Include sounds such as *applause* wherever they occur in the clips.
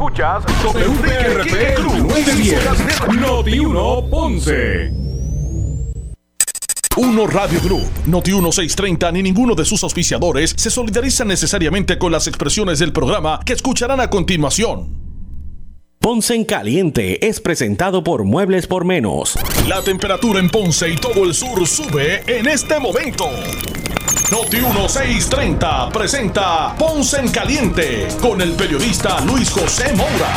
Escuchas WPRP 910 Noti 1 Ponce. Uno Radio Group, Noti 1630 ni ninguno de sus auspiciadores se solidarizan necesariamente con las expresiones del programa que escucharán a continuación. Ponce en Caliente es presentado por Muebles por Menos. La temperatura en Ponce y todo el sur sube en este momento. Noti 1630 presenta Ponce en Caliente con el periodista Luis José Moura.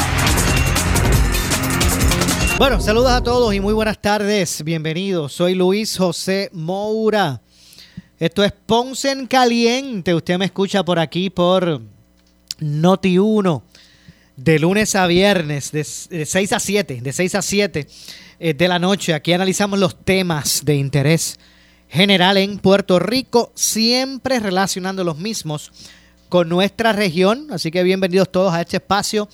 Bueno, saludos a todos y muy buenas tardes. Bienvenidos. Soy Luis José Moura. Esto es Ponce en Caliente. Usted me escucha por aquí por Noti 1 de lunes a viernes de, 6 a 7, de 6 a 7 eh, de la noche. Aquí analizamos los temas de interés general en Puerto Rico, siempre relacionando los mismos con nuestra región. Así que bienvenidos todos a este espacio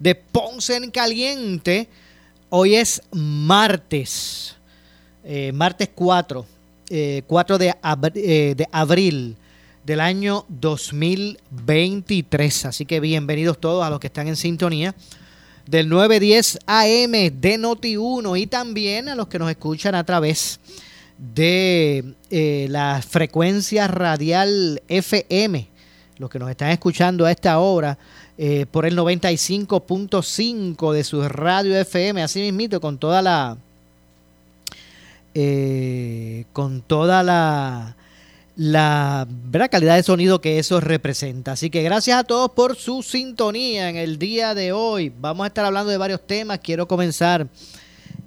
de Ponce en Caliente Hoy es martes, eh, martes 4, 4 eh, eh, de, abril del año 2023. Así que bienvenidos todos a los que están en sintonía del 910 AM de Noti1 y también a los que nos escuchan a través de la frecuencia radial FM, los que nos están escuchando a esta hora eh, por el 95.5 de su radio FM, así mismito, con toda la... Eh, con toda la, la calidad de sonido que eso representa. Así que gracias a todos por su sintonía en el día de hoy. Vamos a estar hablando de varios temas. Quiero comenzar.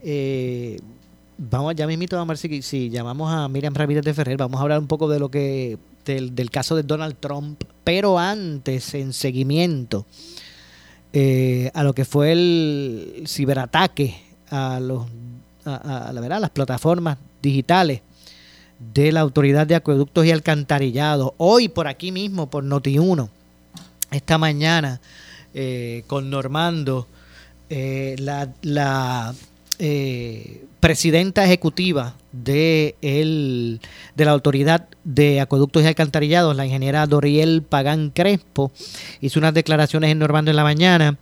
Eh, vamos, ya mismito, a ver si, llamamos a Miriam Ramírez de Ferrer. Vamos a hablar un poco de lo que del, caso de Donald Trump, pero antes, en seguimiento eh, a lo que fue el ciberataque a, los, a, la verdad, las plataformas digitales de la Autoridad de Acueductos y Alcantarillados. Hoy por aquí mismo, por Noti1, esta mañana, eh, con Normando, eh, la, la presidenta ejecutiva de, el, de la Autoridad de Acueductos y Alcantarillados, la ingeniera Doriel Pagán Crespo, hizo unas declaraciones en Normando en la mañana.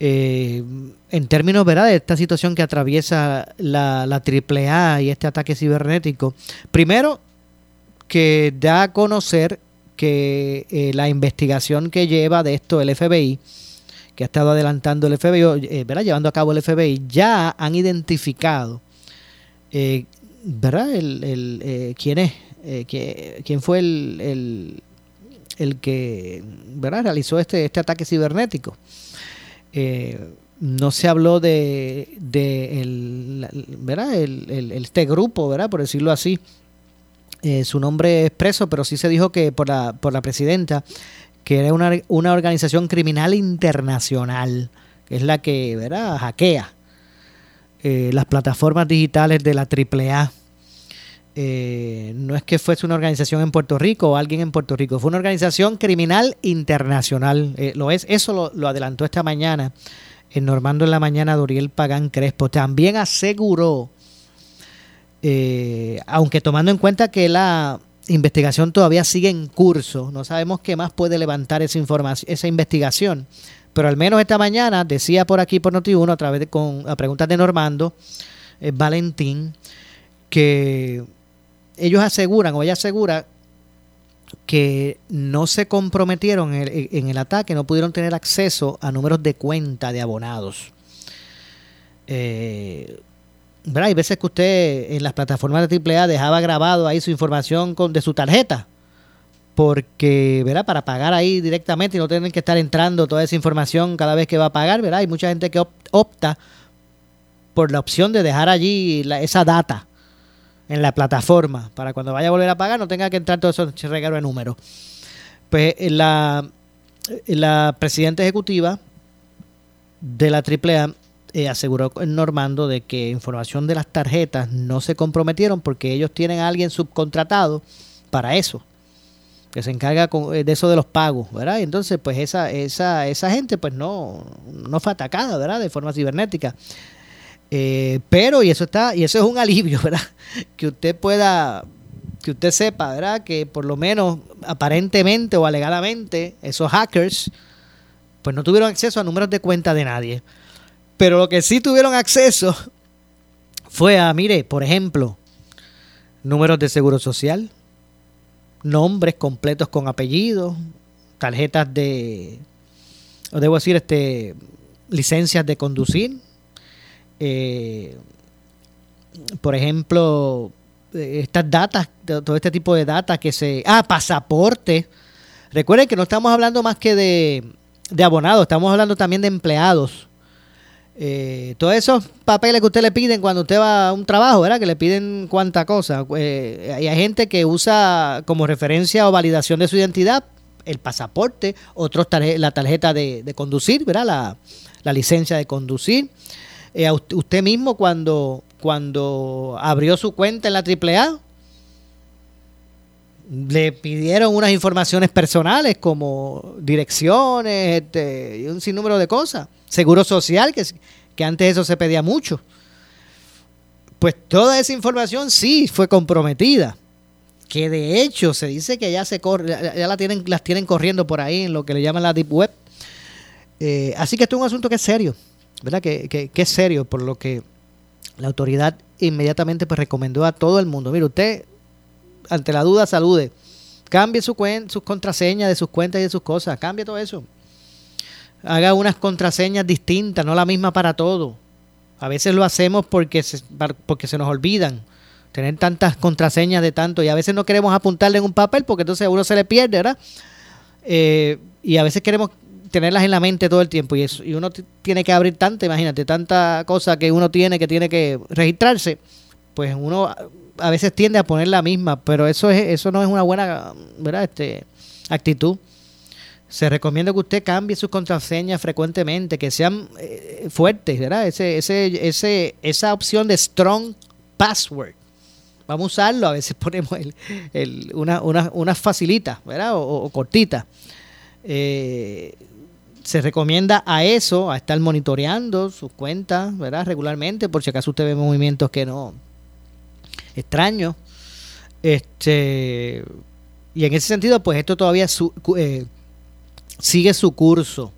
Eh, en términos ¿verdad? de esta situación que atraviesa la, la AAA y este ataque cibernético, primero que da a conocer que eh, la investigación que lleva de esto el FBI, que ha estado adelantando el FBI, eh, ¿verdad? llevando a cabo el FBI, ya han identificado eh, ¿verdad? El, el eh, ¿Quién es? ¿Quién fue el, el, que ¿verdad? realizó este, este ataque cibernético? no se habló de, de el, ¿verdad? El, este grupo, ¿verdad? por decirlo así, su nombre es preso, pero sí se dijo que por la, por la presidenta, que era una, una organización criminal internacional, que es la que ¿verdad? hackea eh, las plataformas digitales de la AAA. Eh, no es que fuese una organización en Puerto Rico o alguien en Puerto Rico, fue una organización criminal internacional. Eh, lo es, eso lo, adelantó esta mañana en Normando en la mañana Doriel Pagán Crespo. También aseguró, aunque tomando en cuenta que la investigación todavía sigue en curso, no sabemos qué más puede levantar esa información, esa investigación. Pero al menos esta mañana decía por aquí por Noti1 a través de con preguntas de Normando eh, Valentín que ellos aseguran o ella asegura que no se comprometieron en el, ataque, no pudieron tener acceso a números de cuenta de abonados. Eh, Hay veces que usted en las plataformas de AAA dejaba grabado ahí su información con, de su tarjeta porque, ¿verdad? Para pagar ahí directamente y no tener que estar entrando toda esa información cada vez que va a pagar, ¿verdad? Hay mucha gente que opta por la opción de dejar allí esa data en la plataforma para cuando vaya a volver a pagar no tenga que entrar todo eso regalo de números. Pues eh, la, eh, la presidenta ejecutiva de la AAA eh, aseguró Normando de que información de las tarjetas no se comprometieron porque ellos tienen a alguien subcontratado para eso que se encarga eh, de eso de los pagos, ¿verdad? Y entonces, pues esa, esa, esa gente, pues no, no fue atacada, ¿verdad? De forma cibernética. Eh, pero, y eso está, y eso es un alivio, *laughs* ¿verdad? Que usted pueda, que usted sepa, ¿verdad? Que por lo menos aparentemente o alegadamente esos hackers pues no tuvieron acceso a números de cuenta de nadie. Pero lo que sí tuvieron acceso fue a, mire, por ejemplo, números de seguro social, nombres completos con apellidos, tarjetas de, o debo decir, este, licencias de conducir, eh, por ejemplo, eh, estas datas, todo este tipo de datas que se... Ah, pasaporte. Recuerden que no estamos hablando más que de, de abonados, estamos hablando también de empleados. Eh, todos esos papeles que usted le piden cuando usted va a un trabajo, ¿verdad? Que le piden cuánta cosa. Eh, hay gente que usa como referencia o validación de su identidad el pasaporte, otros la tarjeta de, conducir, ¿verdad? La, licencia de conducir. Eh, usted mismo cuando, cuando abrió su cuenta en la AAA, le pidieron unas informaciones personales como direcciones este, y un sinnúmero de cosas. Seguro social, que, que antes eso se pedía mucho. Pues toda esa información sí fue comprometida. Que de hecho se dice que ya se corre, ya la tienen, las tienen corriendo por ahí en lo que le llaman la Deep Web. Eh, así que esto es un asunto que es serio, ¿verdad? Que, que, es serio, por lo que la autoridad inmediatamente pues recomendó a todo el mundo. Mire, usted ante la duda salude. Cambie su sus contraseñas de sus cuentas y de sus cosas. Cambie todo eso. Haga unas contraseñas distintas, no la misma para todo. A veces lo hacemos porque se, porque se nos olvidan tener tantas contraseñas de tanto y a veces no queremos apuntarle en un papel porque entonces a uno se le pierde, ¿verdad? Eh, y a veces queremos tenerlas en la mente todo el tiempo y, eso, y uno tiene que abrir tanta, imagínate, tanta cosa que uno tiene que tiene que registrarse, pues uno a veces tiende a poner la misma, pero eso es eso no es una buena ¿verdad? Este, actitud. Se recomienda que usted cambie sus contraseñas frecuentemente, que sean eh, fuertes, ¿verdad? Ese, ese, ese, esa opción de strong password. Vamos a usarlo, a veces *laughs* ponemos el, el, una, una, una facilita, ¿verdad? O, cortita. Eh, se recomienda a eso, a estar monitoreando sus cuentas, ¿verdad? Regularmente, por si acaso usted ve movimientos que no, extraño. Este, y en ese sentido, pues esto todavía eh, sigue su curso.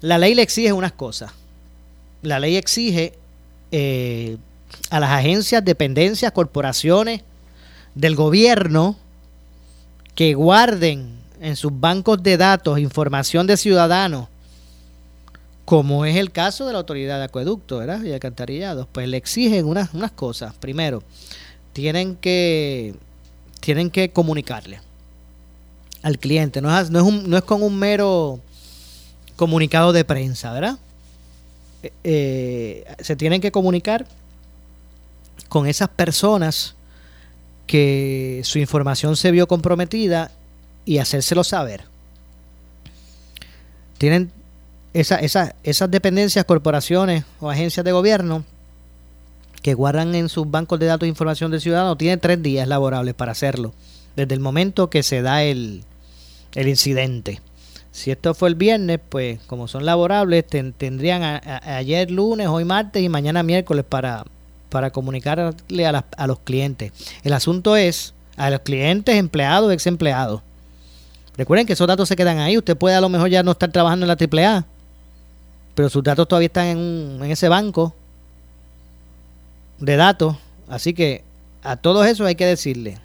La ley le exige unas cosas. La ley exige eh, a las agencias, dependencias, corporaciones del gobierno que guarden en sus bancos de datos información de ciudadanos, como es el caso de la autoridad de acueducto ¿verdad? y alcantarillados, pues le exigen unas, unas cosas. Primero, tienen que, tienen que comunicarle al cliente. No es, no es, no es con un mero comunicado de prensa, ¿verdad? Eh, eh, se tienen que comunicar con esas personas que su información se vio comprometida y hacérselo saber. Tienen esa, esa, esas dependencias, corporaciones o agencias de gobierno que guardan en sus bancos de datos información del ciudadano tienen tres días laborables para hacerlo, desde el momento que se da el, el incidente. Si esto fue el viernes, pues como son laborables, tendrían ayer lunes, hoy martes y mañana miércoles para, para comunicarle a, a los clientes. El asunto es a los clientes, empleados, ex empleados. Recuerden que esos datos se quedan ahí. Usted puede a lo mejor ya no estar trabajando en la AAA, pero sus datos todavía están en, en ese banco de datos. Así que a todos esos hay que decirle,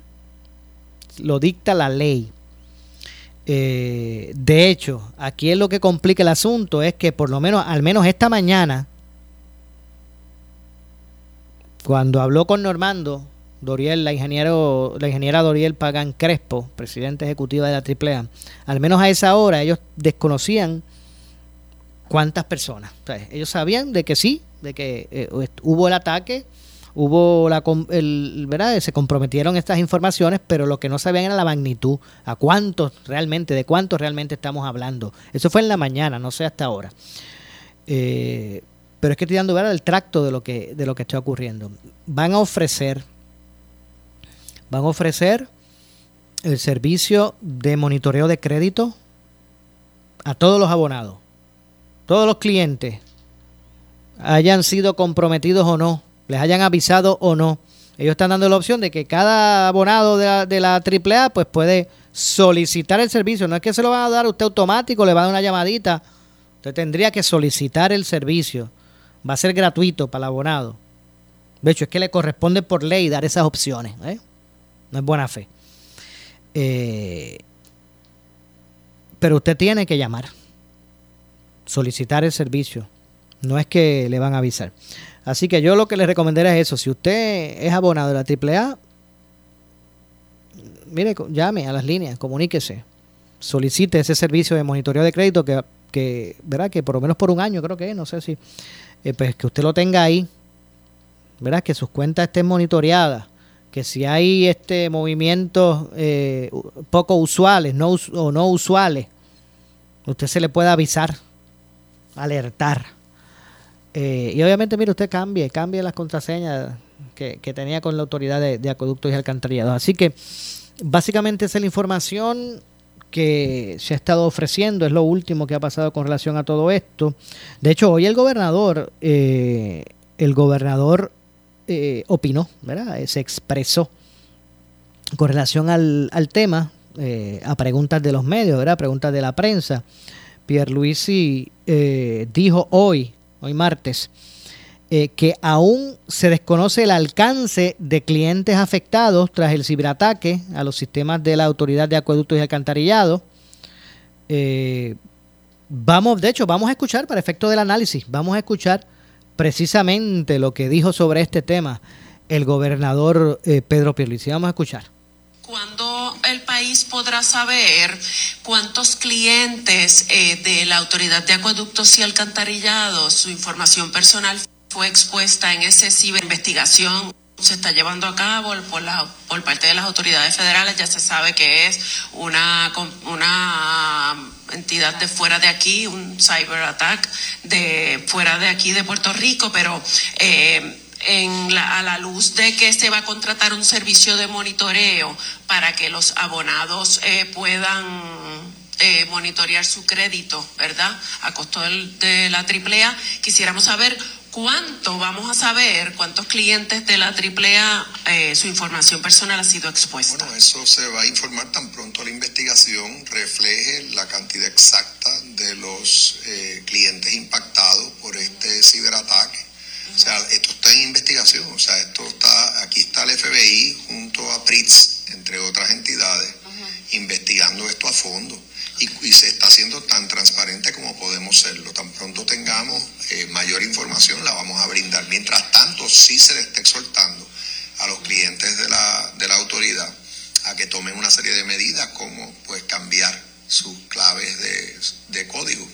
lo dicta la ley. Eh, de hecho, aquí es lo que complica el asunto, es que por lo menos, al menos esta mañana, cuando habló con Normando, Doriel, la, ingeniero, la ingeniera Doriel Pagan Crespo, presidenta ejecutiva de la AAA, al menos a esa hora ellos desconocían cuántas personas. ellos sabían de que sí, de que eh, hubo el ataque, hubo la el, ¿verdad? se comprometieron estas informaciones, pero lo que no sabían era la magnitud, a cuántos realmente, de cuántos realmente estamos hablando. Eso fue en la mañana, no sé hasta ahora. Eh, pero es que estoy dando ¿verdad? el tracto de lo que de lo que está ocurriendo. Van a ofrecer van a ofrecer el servicio de monitoreo de crédito a todos los abonados, todos los clientes, hayan sido comprometidos o no les hayan avisado o no. Ellos están dando la opción de que cada abonado de la, de la AAA pues puede solicitar el servicio. No es que se lo van a dar a usted automático, le va a dar una llamadita Usted tendría que solicitar el servicio. Va a ser gratuito para el abonado. De hecho, es que le corresponde por ley dar esas opciones. ¿eh? No es buena fe. Eh, pero usted tiene que llamar, solicitar el servicio. No es que le van a avisar. Así que yo lo que le recomendaría es eso. Si usted es abonado de la AAA, mire, llame a las líneas, comuníquese, solicite ese servicio de monitoreo de crédito que, que ¿verdad? Que por lo menos por un año creo que es, no sé si, eh, pues que usted lo tenga ahí, ¿verdad? Que sus cuentas estén monitoreadas, que si hay este movimientos eh, poco usuales no, o no usuales, usted se le pueda avisar, alertar eh, y obviamente, mire, usted cambie, cambie las contraseñas que, tenía con la autoridad de, acueductos y alcantarillados. Así que básicamente esa es la información que se ha estado ofreciendo, es lo último que ha pasado con relación a todo esto. De hecho, hoy el gobernador, eh, el gobernador eh, opinó, ¿verdad? Se expresó con relación al, al tema, a preguntas de los medios, ¿verdad? Preguntas de la prensa. Pierre Luisi dijo hoy hoy martes, eh, que aún se desconoce el alcance de clientes afectados tras el ciberataque a los sistemas de la Autoridad de Acueductos y Alcantarillado. Eh, vamos, de hecho, vamos a escuchar, para efecto del análisis, vamos a escuchar precisamente lo que dijo sobre este tema el gobernador eh, Pedro Pierluisi. Vamos a escuchar. ¿Cuándo el país podrá saber cuántos clientes eh, de la Autoridad de Acueductos y Alcantarillados, su información personal fue expuesta en esa ciberinvestigación? se está llevando a cabo por, la, por parte de las autoridades federales. Ya se sabe que es una, una entidad de fuera de aquí, un cyber attack de fuera de aquí de Puerto Rico, pero eh, en la, a la luz de que se va a contratar un servicio de monitoreo para que los abonados eh, puedan eh, monitorear su crédito, ¿verdad? A costo de la AAA, quisiéramos saber cuánto vamos a saber, cuántos clientes de la AAA eh, su información personal ha sido expuesta. Bueno, eso se va a informar tan pronto la investigación refleje la cantidad exacta de los clientes impactados por este ciberataque o sea, esto está en investigación, o sea, esto está, aquí está el FBI junto a PRITS, entre otras entidades, investigando esto a fondo. Y, se está haciendo tan transparente como podemos serlo. Tan pronto tengamos eh, mayor información, la vamos a brindar. Mientras tanto, sí se le está exhortando a los clientes de la, de la autoridad a que tomen una serie de medidas como pues cambiar sus claves de, de código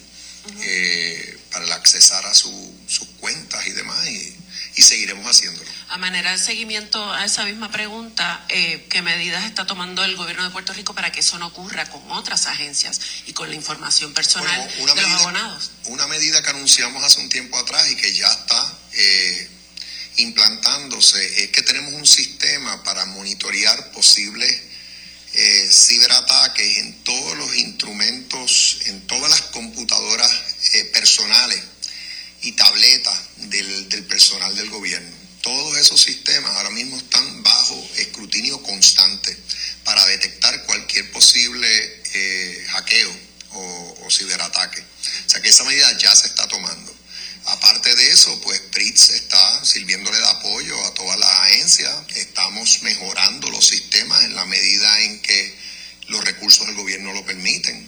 eh, para el accesar a sus cuentas y demás, y, seguiremos haciéndolo. A manera de seguimiento a esa misma pregunta, eh, ¿qué medidas está tomando el gobierno de Puerto Rico para que eso no ocurra con otras agencias y con la información personal de los abonados? Una medida que anunciamos hace un tiempo atrás y que ya está eh, implantándose es que tenemos un sistema para monitorear posibles eh, ciberataques en todos los instrumentos, en todas las computadoras eh, personales y tabletas del, personal del gobierno. Todos esos sistemas ahora mismo están bajo escrutinio constante para detectar cualquier posible eh, hackeo o, ciberataque. O sea que esa medida ya se está tomando. Aparte de eso, pues PRITS está sirviéndole de apoyo a todas las agencias. Estamos mejorando los sistemas en la medida en que los recursos del gobierno lo permiten.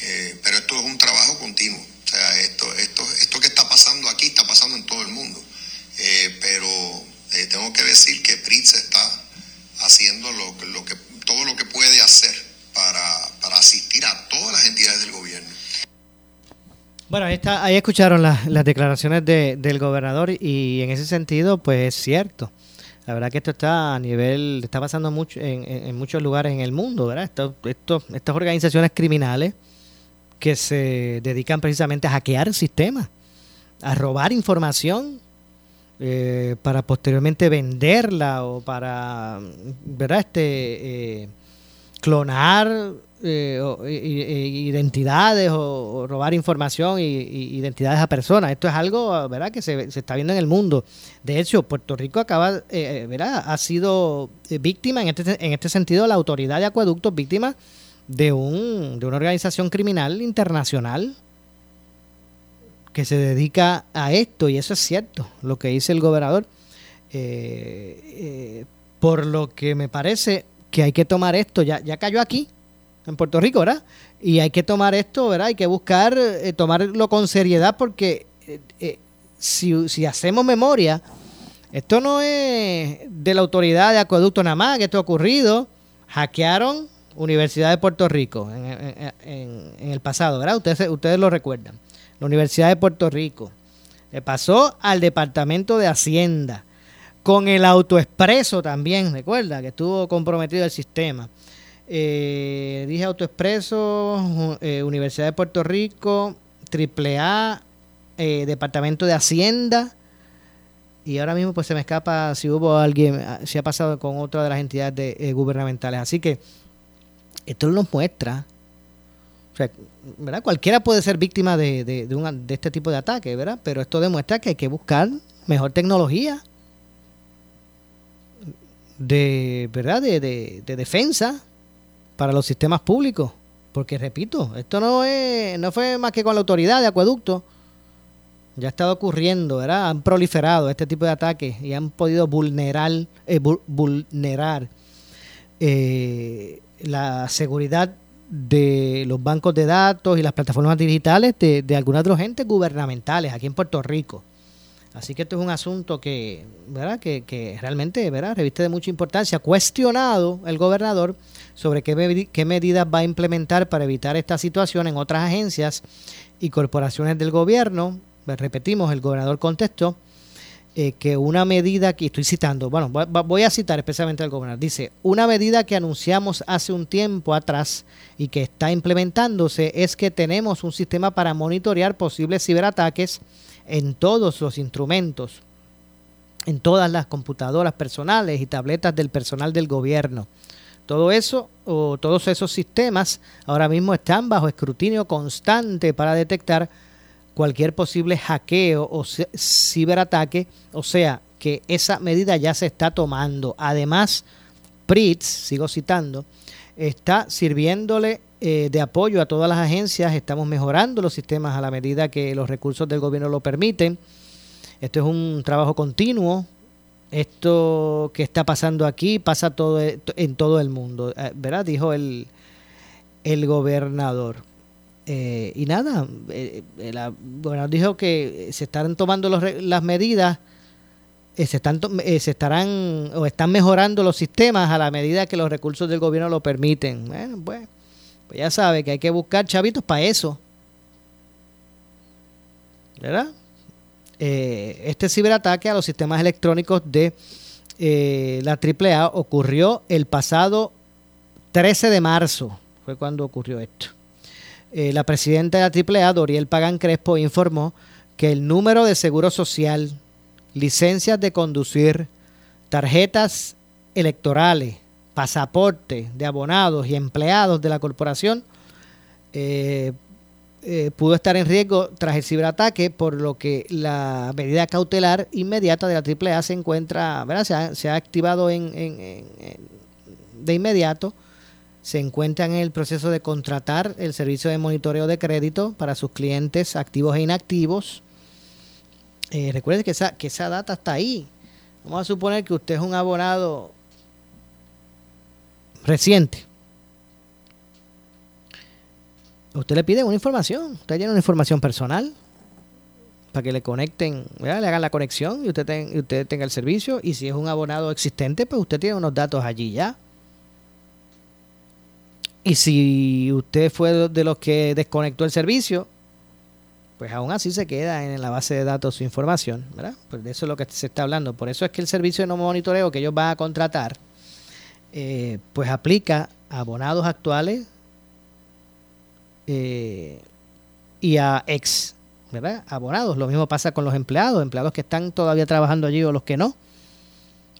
Eh, pero esto es un trabajo continuo. O sea, esto, esto, esto que está pasando aquí está pasando en todo el mundo. Eh, pero eh, tengo que decir que PRITS está haciendo lo, lo que, todo lo que puede hacer para, para asistir a todas las entidades del gobierno. Bueno, ahí, está, ahí escucharon las, declaraciones del gobernador y en ese sentido, pues es cierto. La verdad que esto está a nivel, está pasando mucho en, muchos lugares en el mundo, ¿verdad? Esto, estas organizaciones criminales que se dedican precisamente a hackear el sistema, a robar información eh, para posteriormente venderla o para, ¿verdad? Este, eh, clonar eh, identidades o, robar información y, identidades a personas. Esto es algo, ¿verdad?, que se, está viendo en el mundo. De hecho, Puerto Rico acaba, eh, eh, ¿verdad?, ha sido víctima en este, en este sentido, la autoridad de acueductos, víctima de, un, de una organización criminal internacional que se dedica a esto, y eso es cierto, lo que dice el gobernador. Eh, eh, por lo que me parece que hay que tomar esto, ya, ya cayó aquí, en Puerto Rico, ¿verdad? Y hay que tomar esto, ¿verdad? Hay que buscar, eh, tomarlo con seriedad porque si, si hacemos memoria, esto no es de la autoridad de acueducto nada más que esto ha ocurrido. Hackearon Universidad de Puerto Rico en, el pasado, ¿verdad? Ustedes, lo recuerdan. La Universidad de Puerto Rico. Le pasó al Departamento de Hacienda. Con el autoexpreso también, recuerda, que estuvo comprometido el sistema. Eh, dije autoexpreso, eh, Universidad de Puerto Rico, AAA, eh, Departamento de Hacienda y ahora mismo pues se me escapa si hubo alguien, si ha pasado con otra de las entidades eh, gubernamentales. Así que esto nos muestra, o sea, ¿verdad? Cualquiera puede ser víctima de, de, este tipo de ataque, ¿verdad? Pero esto demuestra que hay que buscar mejor tecnología de, ¿verdad? De, de, defensa para los sistemas públicos. Porque repito, esto no es, no fue más que con la autoridad de acueducto ya ha estado ocurriendo, ¿verdad? Han proliferado este tipo de ataques y han podido vulnerar, eh, vulnerar eh, la seguridad de los bancos de datos y las plataformas digitales de, de algunas de los entes gubernamentales aquí en Puerto Rico. Así que esto es un asunto que, ¿verdad? Que, que realmente ¿verdad? reviste de mucha importancia. Cuestionado el gobernador sobre qué, qué medidas va a implementar para evitar esta situación en otras agencias y corporaciones del gobierno pues, repetimos, el gobernador contestó eh, que una medida que estoy citando, bueno, voy a citar especialmente al gobernador, dice, una medida que anunciamos hace un tiempo atrás y que está implementándose es que tenemos un sistema para monitorear posibles ciberataques en todos los instrumentos, en todas las computadoras personales y tabletas del personal del gobierno. Todo eso o todos esos sistemas ahora mismo están bajo escrutinio constante para detectar cualquier posible hackeo o ciberataque, o sea que esa medida ya se está tomando. Además, PRITS, sigo citando, está sirviéndole eh, de apoyo a todas las agencias, estamos mejorando los sistemas a la medida que los recursos del gobierno lo permiten. Esto es un trabajo continuo. Esto que está pasando aquí pasa todo en todo el mundo, eh, ¿verdad? Dijo el, el gobernador. Eh, y nada, eh, el gobernador dijo que se están tomando las medidas, eh, se, están, se estarán o están mejorando los sistemas a la medida que los recursos del gobierno lo permiten. Bueno, pues, pues ya sabe que hay que buscar chavitos para eso. ¿Verdad? este ciberataque a los sistemas electrónicos de la AAA ocurrió el pasado 13 de marzo, fue cuando ocurrió esto. Eh, la presidenta de la AAA, Doriel Pagan Crespo, informó que el número de seguro social, licencias de conducir, tarjetas electorales, pasaporte de abonados y empleados de la corporación eh, eh, pudo estar en riesgo tras el ciberataque, por lo que la medida cautelar inmediata de la AAA se encuentra, ¿verdad? Se, ha, activado en, de inmediato se encuentran en el proceso de contratar el servicio de monitoreo de crédito para sus clientes activos e inactivos. Eh, recuerde que esa, que esa data está ahí. Vamos a suponer que usted es un abonado reciente. Usted le pide una información, usted tiene una información personal para que le conecten, le hagan la conexión y usted, usted tenga el servicio. Y si es un abonado existente, pues usted tiene unos datos allí ya. Y si usted fue de los que desconectó el servicio, pues aún así se queda en la base de datos su información, ¿verdad? Pues de eso es lo que se está hablando. Por eso es que el servicio de no monitoreo que ellos van a contratar, eh, pues aplica a abonados actuales eh, y a ex, ¿verdad? Abonados. Lo mismo pasa con los empleados, empleados que están todavía trabajando allí o los que no.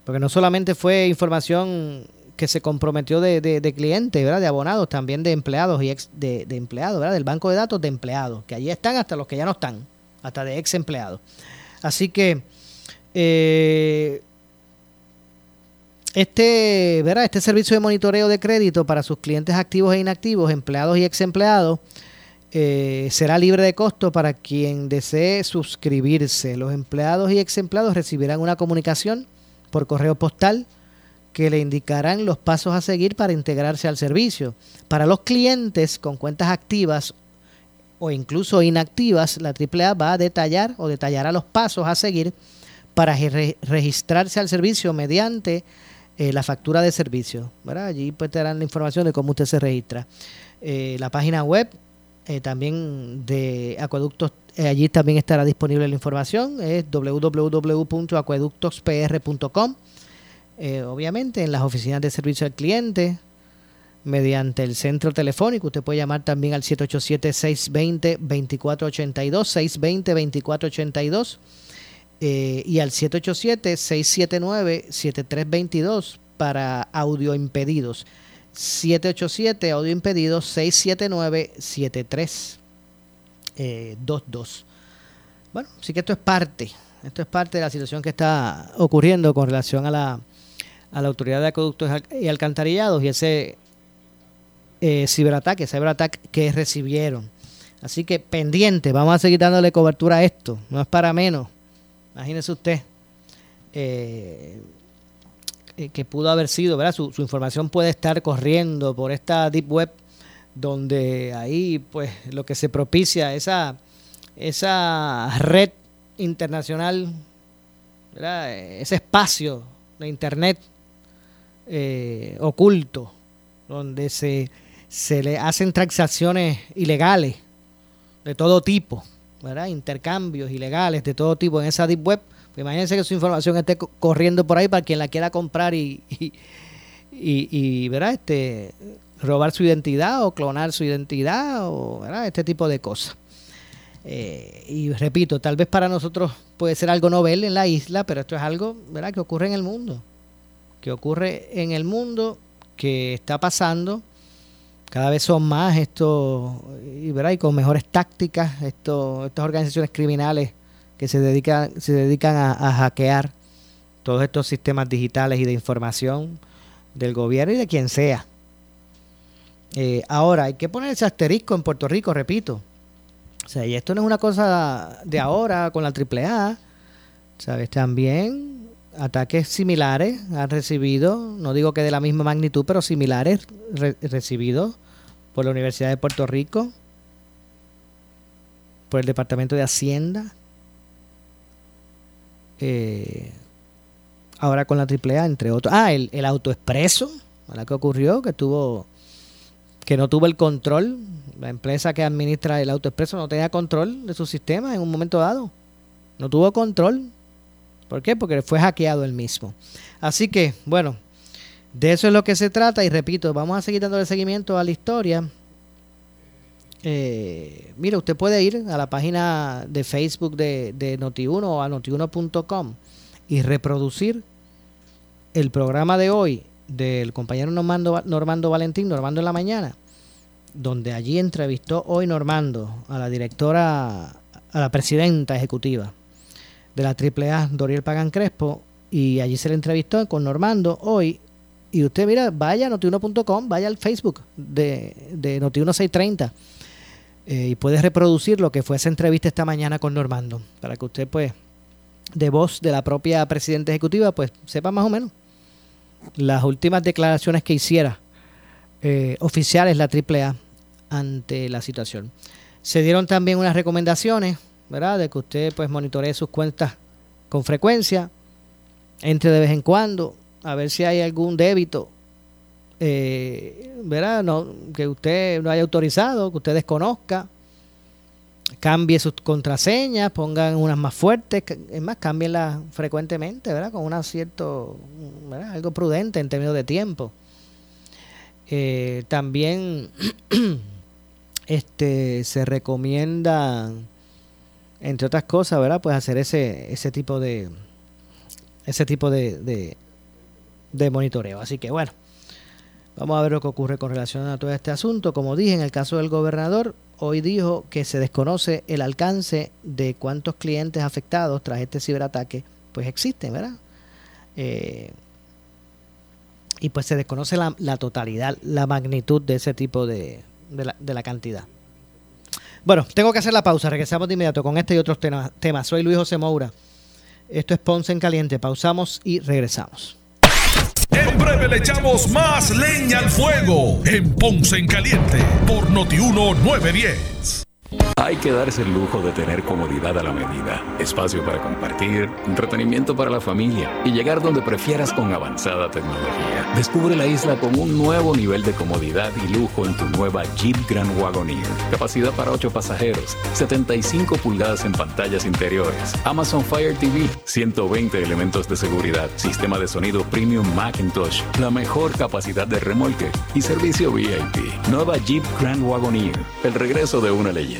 Porque no solamente fue información que se comprometió de, de, clientes, ¿verdad? De abonados, también de empleados y ex de, empleados, ¿verdad? Del banco de datos de empleados, que allí están hasta los que ya no están, hasta de ex empleados. Así que eh, este, ¿verdad? Este servicio de monitoreo de crédito para sus clientes activos e inactivos, empleados y ex empleados, eh, será libre de costo para quien desee suscribirse. Los empleados y ex empleados recibirán una comunicación por correo postal que le indicarán los pasos a seguir para integrarse al servicio. Para los clientes con cuentas activas o incluso inactivas, la AAA va a detallar o detallará los pasos a seguir para registrarse al servicio mediante eh, la factura de servicio. Allí pues te darán la información de cómo usted se registra. Eh, la página web eh, también de acueductos, allí también estará disponible la información, es www.acueductospr.com. obviamente en las oficinas de servicio al cliente, mediante el centro telefónico. Usted puede llamar también al 787-620-2482, 620-2482 eh, y al 787-679-7322 para audio impedidos. 787 audio impedidos 679 7322. Bueno, sí que esto es parte, esto es parte de la situación que está ocurriendo con relación a la, a la autoridad de acueductos y alcantarillados y ese eh, ciberataque, ciberataque que recibieron. Así que pendiente, vamos a seguir dándole cobertura a esto, no es para menos. Imagínese usted eh, eh, que pudo haber sido, ¿verdad? Su, información puede estar corriendo por esta deep web, donde ahí, pues, lo que se propicia, esa, esa red internacional, ese espacio de internet oculto, donde se se le hacen transacciones ilegales de todo tipo, ¿verdad? Intercambios ilegales de todo tipo en esa deep web. Pues imagínense que su información esté corriendo por ahí para quien la quiera comprar *laughs* y, y, ¿verdad? Este, robar su identidad o clonar su identidad o ¿verdad? este tipo de cosas. Eh, y repito, tal vez para nosotros puede ser algo novel en la isla, pero esto es algo ¿verdad? que ocurre en el mundo. Que ocurre en el mundo, que está pasando cada vez son más estos, y, y con mejores tácticas, estos, estas organizaciones criminales que se dedican, se dedican a, hackear todos estos sistemas digitales y de información del gobierno y de quien sea. Eh, ahora, hay que poner ese asterisco en Puerto Rico, repito. O sea, y esto no es una cosa de ahora con la AAA. ¿Sabes? También ataques similares han recibido, no digo que de la misma magnitud, pero similares recibidos por la Universidad de Puerto Rico, por el Departamento de Hacienda, eh, ahora con la AAA, entre otros. Ah, el, el autoexpreso, ¿verdad? que ocurrió? Que tuvo que no tuvo el control, la empresa que administra el autoexpreso no tenía control de su sistema en un momento dado. No tuvo control ¿Por qué? Porque fue hackeado el mismo. Así que, bueno, de eso es lo que se trata y repito, vamos a seguir dándole seguimiento a la historia. Eh, mira, usted puede ir a la página de Facebook de, de Noti1 o a notiuno.com y reproducir el programa de hoy del compañero Normando, Normando Valentín, Normando en la mañana, donde allí entrevistó hoy Normando a la directora, a la presidenta ejecutiva de la AAA, Doriel Pagan Crespo, y allí se le entrevistó con Normando hoy. Y usted, mira, vaya a notiuno.com, vaya al Facebook de, de Noti1630 eh, y puede reproducir lo que fue esa entrevista esta mañana con Normando, para que usted, pues, de voz de la propia presidenta ejecutiva, pues, sepa más o menos las últimas declaraciones que hiciera eh, oficiales la AAA ante la situación. Se dieron también unas recomendaciones ¿verdad? De que usted pues monitoree sus cuentas con frecuencia, entre de vez en cuando, a ver si hay algún débito, eh, ¿verdad? No, que usted no haya autorizado, que usted desconozca, cambie sus contraseñas, pongan unas más fuertes, es más, cámbienlas frecuentemente, ¿verdad? Con una cierto, ¿verdad? algo prudente en términos de tiempo. Eh, también *clears throat* este se recomienda entre otras cosas, ¿verdad? Pues hacer ese, ese tipo de ese tipo de, de, monitoreo. Así que bueno, vamos a ver lo que ocurre con relación a todo este asunto. Como dije, en el caso del gobernador, hoy dijo que se desconoce el alcance de cuántos clientes afectados tras este ciberataque pues existen, ¿verdad? Eh, y pues se desconoce la, la, totalidad, la magnitud de ese tipo de, de, la, de la cantidad. Bueno, tengo que hacer la pausa. Regresamos de inmediato con este y otros temas. Soy Luis José Moura. Esto es Ponce en Caliente. Pausamos y regresamos. En breve le echamos más leña al fuego en Ponce en Caliente por Notiuno 910. Hay que darse el lujo de tener comodidad a la medida, espacio para compartir, entretenimiento para la familia y llegar donde prefieras con avanzada tecnología. Descubre la isla con un nuevo nivel de comodidad y lujo en tu nueva Jeep Grand Wagoneer. Capacidad para 8 pasajeros, 75 pulgadas en pantallas interiores, Amazon Fire TV, 120 elementos de seguridad, sistema de sonido premium Macintosh, la mejor capacidad de remolque y servicio VIP. Nueva Jeep Grand Wagoneer, el regreso de una leyenda.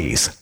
days.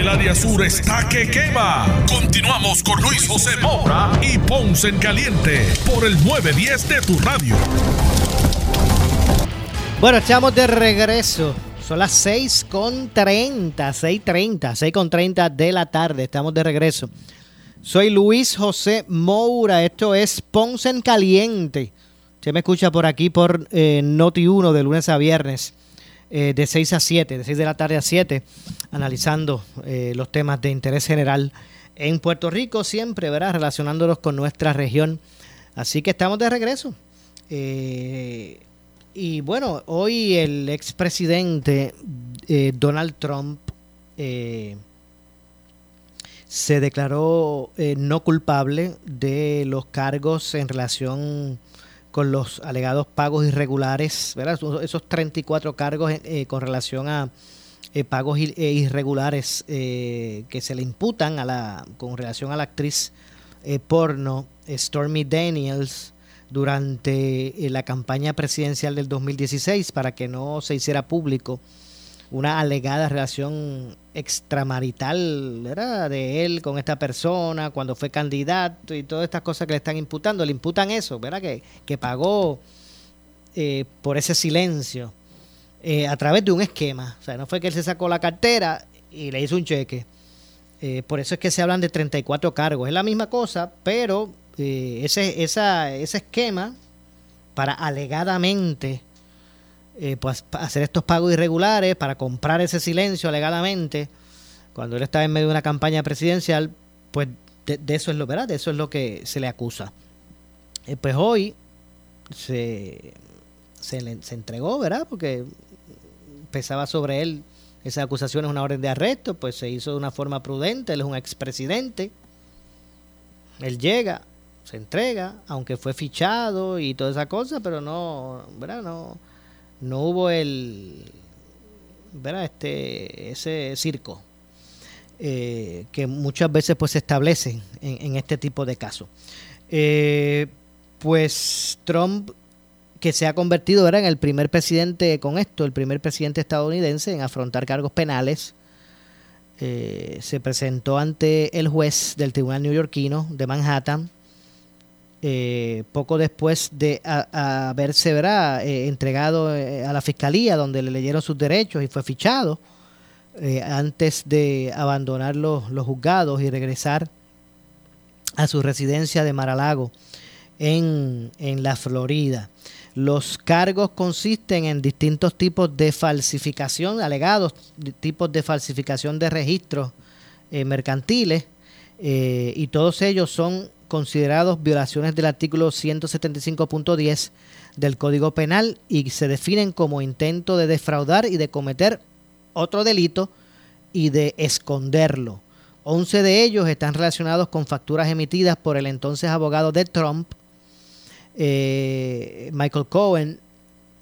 El área sur está que quema. Continuamos con Luis José Moura y Ponce en Caliente por el 910 de tu radio. Bueno, estamos de regreso. Son las 6 con 30, 6.30, 6 con 30 de la tarde. Estamos de regreso. Soy Luis José Moura. Esto es Ponce en Caliente. Usted me escucha por aquí por eh, Noti 1 de lunes a viernes eh, de 6 a 7, de 6 de la tarde a 7, analizando eh, los temas de interés general en Puerto Rico, siempre, ¿verdad? Relacionándolos con nuestra región. Así que estamos de regreso. Eh, y bueno, hoy el expresidente Donald Trump se declaró no culpable de los cargos en relación con los alegados pagos irregulares, ¿verdad? esos 34 cargos eh, con relación a eh, pagos eh, irregulares que se le imputan a la, con relación a la actriz porno Stormy Daniels durante la campaña presidencial del 2016 para que no se hiciera público una alegada relación extramarital ¿verdad? de él con esta persona cuando fue candidato y todas estas cosas que le están imputando. Le imputan eso, ¿verdad? Que, que pagó eh, por ese silencio eh, a través de un esquema. O sea, no fue que él se sacó la cartera y le hizo un cheque. Eh, por eso es que se hablan de 34 cargos. Es la misma cosa, pero ese, esa, ese esquema para alegadamente eh, pues, hacer estos pagos irregulares para comprar ese silencio alegadamente cuando él estaba en medio de una campaña presidencial, pues de, eso es lo verdad, de eso es lo que se le acusa. Eh, pues hoy se, se, le, se entregó, ¿verdad? Porque pesaba sobre él esa acusación es una orden de arresto, pues se hizo de una forma prudente, él es un expresidente, él llega, se entrega, aunque fue fichado y toda esa cosa, pero no, ¿verdad? No, no hubo el, ¿verdad? Este, ese circo eh, que muchas veces pues se establece en, este tipo de casos. Eh, pues Trump que se ha convertido en el primer presidente con esto, el primer presidente estadounidense en afrontar cargos penales. Eh, se presentó ante el juez del Tribunal Neoyorquino de Manhattan eh, poco después de haberse eh, entregado a la fiscalía donde le leyeron sus derechos y fue fichado antes de abandonar los, los juzgados y regresar a su residencia de Maralago en, en la Florida. Los cargos consisten en distintos tipos de falsificación, alegados tipos de falsificación de registros eh, mercantiles, eh, y todos ellos son considerados violaciones del artículo 175.10 del Código Penal y se definen como intento de defraudar y de cometer otro delito y de esconderlo. Once de ellos están relacionados con facturas emitidas por el entonces abogado de Trump eh, Michael Cohen,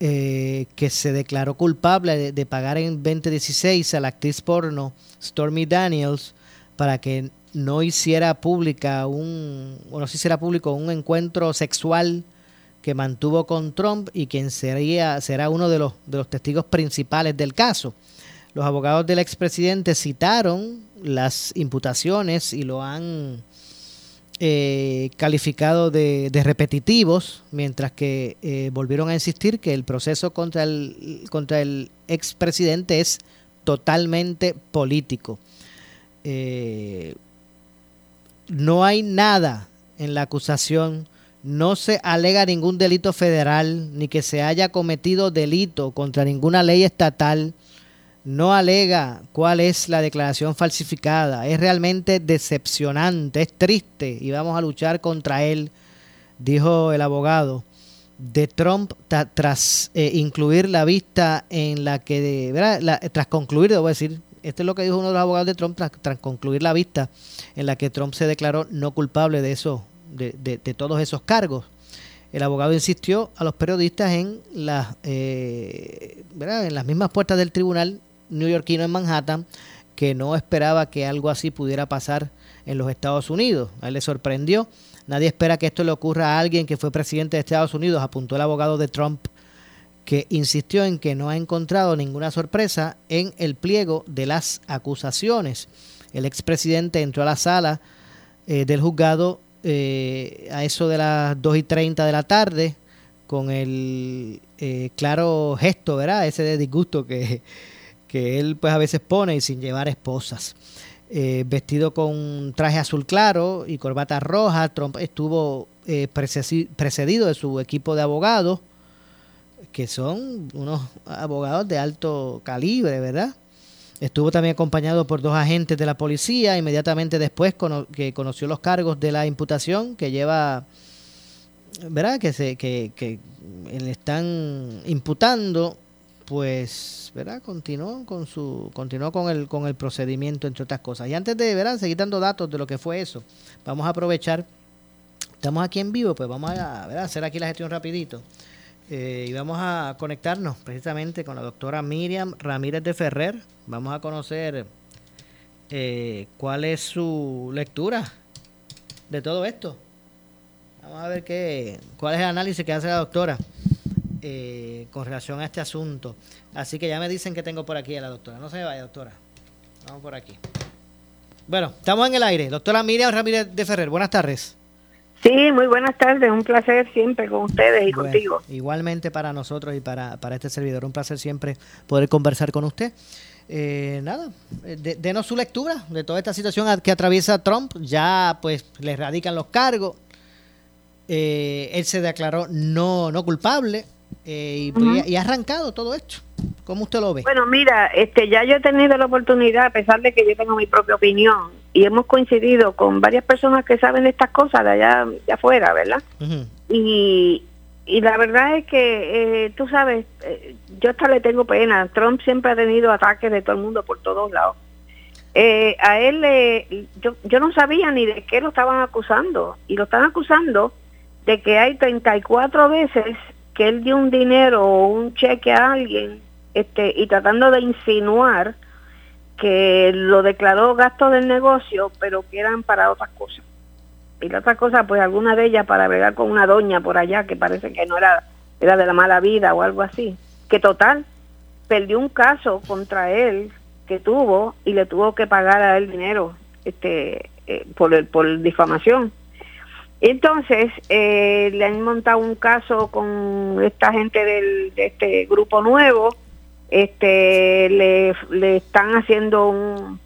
eh, que se declaró culpable de, pagar en 2016 a la actriz porno Stormy Daniels para que no hiciera pública un, o no se hiciera público un encuentro sexual que mantuvo con Trump y quien sería, será uno de los, de los testigos principales del caso. Los abogados del expresidente citaron las imputaciones y lo han eh, calificado de, repetitivos, mientras que eh, volvieron a insistir que el proceso contra el, contra el expresidente es totalmente político. Eh, no hay nada en la acusación, no se alega ningún delito federal, ni que se haya cometido delito contra ninguna ley estatal no alega cuál es la declaración falsificada. Es realmente decepcionante, es triste y vamos a luchar contra él, dijo el abogado de Trump tras eh, incluir la vista en la que, tras concluir, debo decir, esto es lo que dijo uno de los abogados de Trump, tras, concluir la vista en la que Trump se declaró no culpable de, eso, de, todos esos cargos. El abogado insistió a los periodistas en las, eh, en las mismas puertas del tribunal neoyorquino en Manhattan que no esperaba que algo así pudiera pasar en los Estados Unidos. A él le sorprendió. Nadie espera que esto le ocurra a alguien que fue presidente de Estados Unidos, apuntó el abogado de Trump, que insistió en que no ha encontrado ninguna sorpresa en el pliego de las acusaciones. El expresidente entró a la sala eh, del juzgado eh, a eso de las 2 y 30 de la tarde con el eh, claro gesto, ¿verdad? Ese de disgusto que que él pues a veces pone y sin llevar esposas. Eh, vestido con traje azul claro y corbata roja, Trump estuvo eh, precedido de su equipo de abogados, que son unos abogados de alto calibre, ¿verdad? Estuvo también acompañado por dos agentes de la policía, inmediatamente después que conoció los cargos de la imputación que lleva, ¿verdad? Que, se, que, que le están imputando pues, ¿verdad? Continuó con su, continuó con el, con el procedimiento, entre otras cosas. Y antes de, ¿verdad? Seguir dando datos de lo que fue eso, vamos a aprovechar, estamos aquí en vivo, pues vamos a, hacer aquí la gestión rapidito. Eh, y vamos a conectarnos precisamente con la doctora Miriam Ramírez de Ferrer. Vamos a conocer eh, cuál es su lectura de todo esto. Vamos a ver qué, cuál es el análisis que hace la doctora. Eh, con relación a este asunto. Así que ya me dicen que tengo por aquí a la doctora. No se vaya, doctora. Vamos por aquí. Bueno, estamos en el aire. Doctora Miriam Ramírez de Ferrer, buenas tardes. Sí, muy buenas tardes. Un placer siempre con ustedes y contigo. Igualmente para nosotros y para, para este servidor. Un placer siempre poder conversar con usted. Eh, nada, eh, denos su lectura de toda esta situación que atraviesa Trump. Ya pues le radican los cargos. él se declaró no, no culpable. Eh, y, ha arrancado todo esto. ¿Cómo usted lo ve? Bueno, mira, este, ya yo he tenido la oportunidad, a pesar de que yo tengo mi propia opinión, y hemos coincidido con varias personas que saben de estas cosas de allá de afuera, ¿verdad? Y y la verdad es que, eh, tú sabes, eh, yo hasta le tengo pena. Trump siempre ha tenido ataques de todo el mundo por todos lados. Eh, a él, le yo, yo no sabía ni de qué lo estaban acusando. Y lo están acusando de que hay 34 veces que él dio un dinero o un cheque a alguien este, y tratando de insinuar que lo declaró gasto del negocio, pero que eran para otras cosas. Y la otra cosa, pues alguna de ellas para bregar con una doña por allá que parece que no era, era de la mala vida o algo así. Que total, perdió un caso contra él que tuvo y le tuvo que pagar a él dinero este eh, por el, por difamación. Entonces, eh, le han montado un caso con esta gente del, de este grupo nuevo, este le, le están haciendo un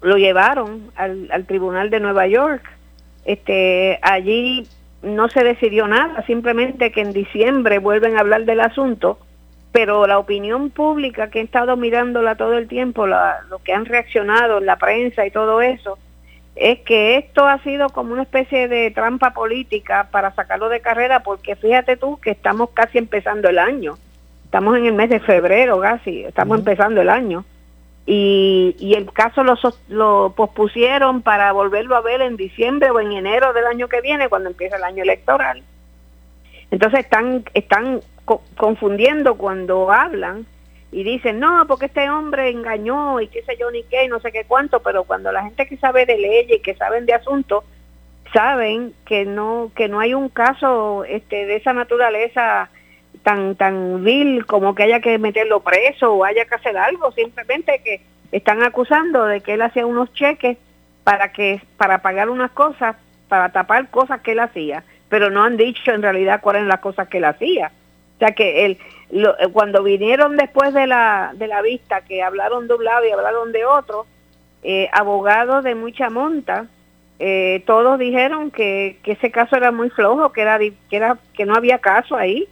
lo llevaron al, al tribunal de Nueva York. Este allí no se decidió nada simplemente que en diciembre vuelven a hablar del asunto pero la opinión pública que he estado mirándola todo el tiempo la, lo que han reaccionado la prensa y todo eso es que esto ha sido como una especie de trampa política para sacarlo de carrera porque fíjate tú que estamos casi empezando el año Estamos en el mes de febrero casi, estamos empezando el año. Y, y el caso lo, lo pospusieron para volverlo a ver en diciembre o en enero del año que viene, cuando empieza el año electoral. Entonces están, están confundiendo cuando hablan y dicen, no, porque este hombre engañó y qué sé yo ni qué, y no sé qué cuánto, pero cuando la gente que sabe de leyes y que saben de asuntos, saben que no, que no hay un caso este, de esa naturaleza tan tan vil como que haya que meterlo preso o haya que hacer algo, simplemente que están acusando de que él hacía unos cheques para que para pagar unas cosas, para tapar cosas que él hacía, pero no han dicho en realidad cuáles las cosas que él hacía. O sea que él eh, cuando vinieron después de la de la vista que hablaron de un lado y hablaron de otro, eh, abogados de mucha monta eh, todos dijeron que, que ese caso era muy flojo, que era que era que no había caso ahí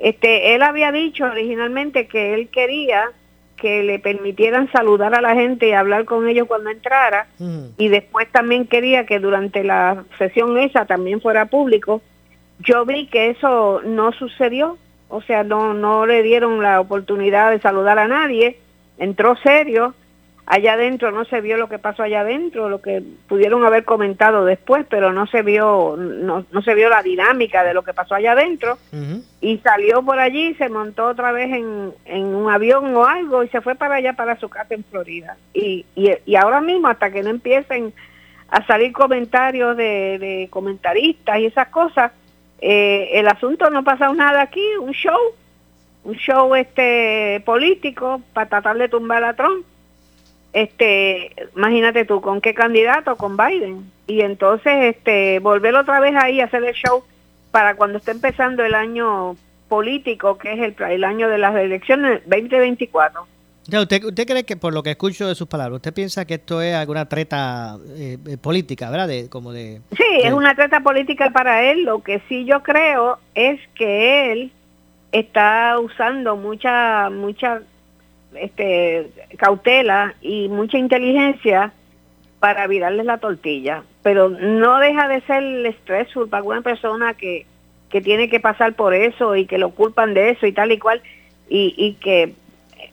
este, él había dicho originalmente que él quería que le permitieran saludar a la gente y hablar con ellos cuando entrara y después también quería que durante la sesión esa también fuera público. Yo vi que eso no sucedió, o sea, no no le dieron la oportunidad de saludar a nadie, entró serio allá adentro no se vio lo que pasó allá adentro, lo que pudieron haber comentado después, pero no se vio, no, no se vio la dinámica de lo que pasó allá adentro. Y salió por allí, se montó otra vez en, en, un avión o algo y se fue para allá, para su casa en Florida. Y, y, y ahora mismo, hasta que no empiecen a salir comentarios de, de comentaristas y esas cosas, eh, el asunto no ha pasado nada aquí, un show, un show este político para tratar de tumbar a Trump este, imagínate tú, ¿con qué candidato? Con Biden. Y entonces, este, volver otra vez ahí a hacer el show para cuando esté empezando el año político, que es el, el año de las elecciones 2024. Ya, ¿usted, ¿Usted cree que, por lo que escucho de sus palabras, usted piensa que esto es alguna treta eh, eh, política, verdad? De, como de, sí, es una treta política para él. Lo que sí yo creo es que él está usando mucha, mucha este, cautela y mucha inteligencia para virarles la tortilla, pero no deja de ser el stressful para una persona que, que tiene que pasar por eso y que lo culpan de eso y tal y cual, y, y que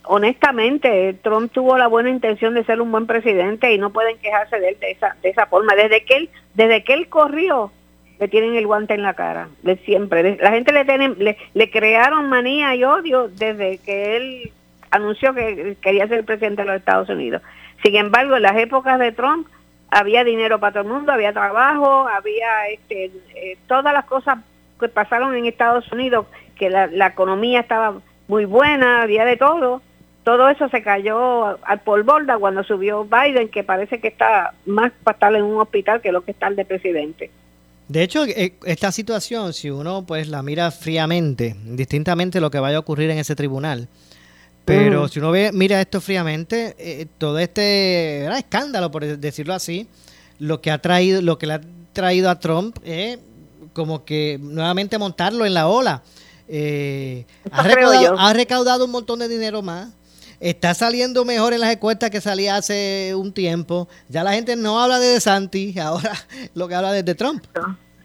honestamente Trump tuvo la buena intención de ser un buen presidente y no pueden quejarse de él de esa, de esa forma. Desde que él, desde que él corrió, le tienen el guante en la cara, de siempre. La gente le, tienen, le, le crearon manía y odio desde que él anunció que quería ser presidente de los Estados Unidos. Sin embargo, en las épocas de Trump había dinero para todo el mundo, había trabajo, había este, eh, todas las cosas que pasaron en Estados Unidos, que la, economía estaba muy buena, había de todo. Todo eso se cayó al polvorda cuando subió Biden, que parece que está más para estar en un hospital que lo que está el de presidente. De hecho, eh, esta situación, si uno pues la mira fríamente, distintamente lo que vaya a ocurrir en ese tribunal, pero mm. si uno ve, mira esto fríamente, eh, todo este escándalo, por decirlo así, lo que ha traído, lo que le ha traído a Trump es como que nuevamente montarlo en la ola. Eh, ha, recaudado, un montón de dinero más. Está saliendo mejor en las encuestas que salía hace un tiempo. Ya la gente no habla de DeSantis, *laughs* ahora lo que habla es de Trump.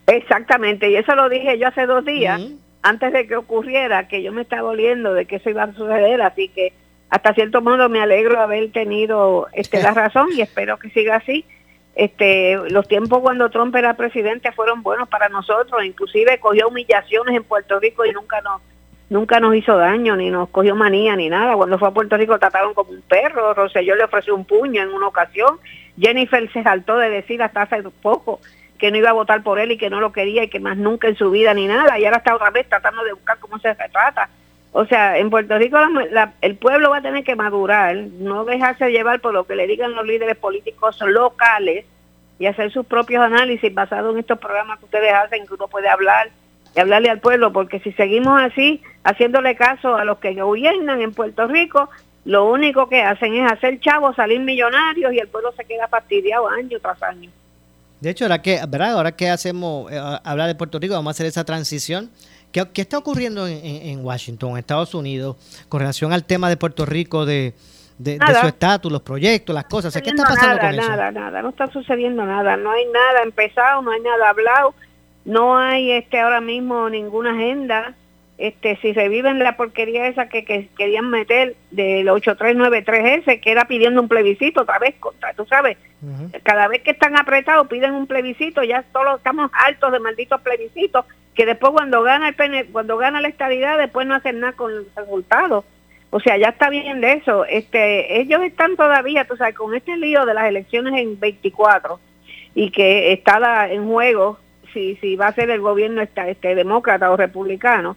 Exactamente, y eso lo dije yo hace dos días antes de que ocurriera, que yo me estaba oliendo de que eso iba a suceder, así que hasta cierto modo me alegro de haber tenido este, la *laughs* razón y espero que siga así. Este, los tiempos cuando Trump era presidente fueron buenos para nosotros, inclusive cogió humillaciones en Puerto Rico y nunca nos nunca nos hizo daño, ni nos cogió manía, ni nada. Cuando fue a Puerto Rico trataron como un perro, Rosselló le ofreció un puño en una ocasión, Jennifer se saltó de decir hasta hace poco que no iba a votar por él y que no lo quería y que más nunca en su vida ni nada, y ahora está otra vez tratando de buscar cómo se retrata. O sea, en Puerto Rico el pueblo va a tener que madurar, no dejarse llevar por lo que le digan los líderes políticos locales y hacer sus propios análisis basados en estos programas que ustedes hacen, que uno puede hablar y hablarle al pueblo, porque si seguimos así, haciéndole caso a los que gobiernan en Puerto Rico, lo único que hacen es hacer chavos, salir millonarios y el pueblo se queda fastidiado año tras año. De hecho, ahora que, ¿verdad? ahora que hacemos eh, hablar de Puerto Rico, vamos a hacer esa transición. ¿Qué, está ocurriendo en, Washington, en Estados Unidos, con relación al tema de Puerto Rico, de, de, su estatus, los proyectos, las cosas? ¿Qué está pasando nada, con eso? Nada, nada, no está sucediendo nada. No hay nada empezado, no hay nada hablado, no hay este ahora mismo ninguna agenda este si reviven la porquería esa que, querían meter del 8393S, que era pidiendo un plebiscito otra vez, contra, tú sabes, cada vez que están apretados piden un plebiscito, ya todos estamos altos de malditos plebiscitos, que después cuando gana el cuando gana la estabilidad después no hacen nada con los resultados. O sea, ya está bien de eso. Este, ellos están todavía, tú sabes, con este lío de las elecciones en 24 y que está en juego si, si va a ser el gobierno este, demócrata o republicano